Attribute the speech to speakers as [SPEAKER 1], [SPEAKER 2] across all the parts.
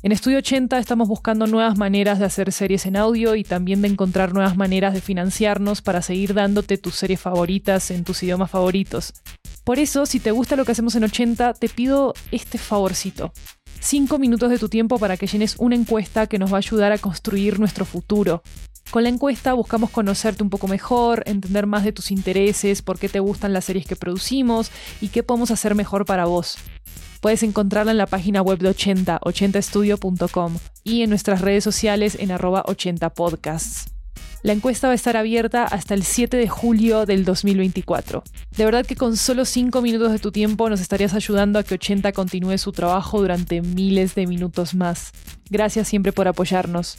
[SPEAKER 1] En Estudio 80 estamos buscando nuevas maneras de hacer series en audio y también de encontrar nuevas maneras de financiarnos para seguir dándote tus series favoritas en tus idiomas favoritos. Por eso, si te gusta lo que hacemos en 80, te pido este favorcito. 5 minutos de tu tiempo para que llenes una encuesta que nos va a ayudar a construir nuestro futuro. Con la encuesta buscamos conocerte un poco mejor, entender más de tus intereses, por qué te gustan las series que producimos y qué podemos hacer mejor para vos. Puedes encontrarla en la página web de 80, 80estudio.com y en nuestras redes sociales en arroba 80podcasts. La encuesta va a estar abierta hasta el 7 de julio del 2024. De verdad que con solo 5 minutos de tu tiempo nos estarías ayudando a que 80 continúe su trabajo durante miles de minutos más. Gracias siempre por apoyarnos.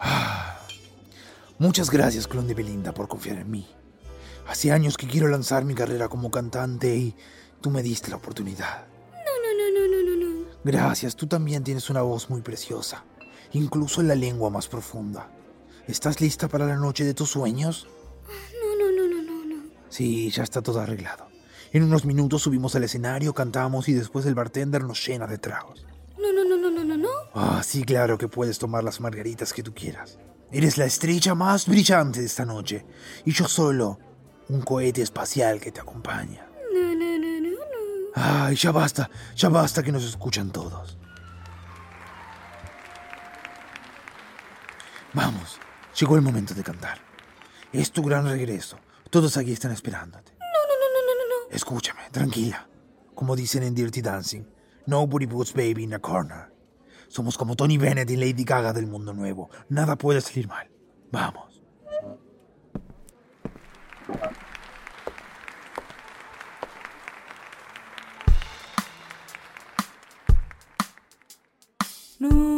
[SPEAKER 2] Muchas gracias, clon de Belinda, por confiar en mí. Hace años que quiero lanzar mi carrera como cantante y tú me diste la oportunidad.
[SPEAKER 3] No, no, no, no, no, no, no.
[SPEAKER 2] Gracias, tú también tienes una voz muy preciosa, incluso en la lengua más profunda. ¿Estás lista para la noche de tus sueños?
[SPEAKER 3] No, no, no, no, no, no.
[SPEAKER 2] Sí, ya está todo arreglado. En unos minutos subimos al escenario, cantamos y después el bartender nos llena de tragos. Ah, sí, claro que puedes tomar las margaritas que tú quieras. Eres la estrella más brillante de esta noche y yo solo un cohete espacial que te acompaña.
[SPEAKER 3] No, no, no, no, no.
[SPEAKER 2] Ay, ya basta, ya basta que nos escuchan todos. Vamos, llegó el momento de cantar. Es tu gran regreso. Todos aquí están esperándote.
[SPEAKER 3] No, no, no, no, no, no.
[SPEAKER 2] Escúchame, tranquila. Como dicen en Dirty Dancing, nobody puts baby in a corner. Somos como Tony Bennett y Lady Gaga del mundo nuevo. Nada puede salir mal. Vamos.
[SPEAKER 3] No,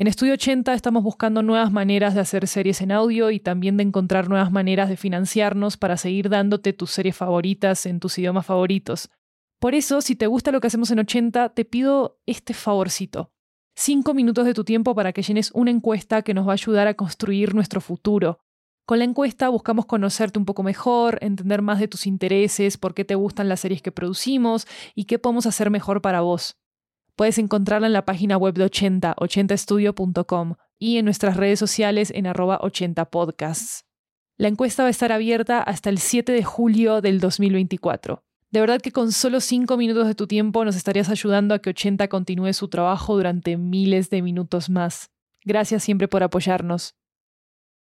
[SPEAKER 1] En Estudio 80 estamos buscando nuevas maneras de hacer series en audio y también de encontrar nuevas maneras de financiarnos para seguir dándote tus series favoritas en tus idiomas favoritos. Por eso, si te gusta lo que hacemos en 80, te pido este favorcito. Cinco minutos de tu tiempo para que llenes una encuesta que nos va a ayudar a construir nuestro futuro. Con la encuesta buscamos conocerte un poco mejor, entender más de tus intereses, por qué te gustan las series que producimos y qué podemos hacer mejor para vos. Puedes encontrarla en la página web de 80, 80estudio.com y en nuestras redes sociales en arroba 80podcasts. La encuesta va a estar abierta hasta el 7 de julio del 2024. De verdad que con solo 5 minutos de tu tiempo nos estarías ayudando a que 80 continúe su trabajo durante miles de minutos más. Gracias siempre por apoyarnos.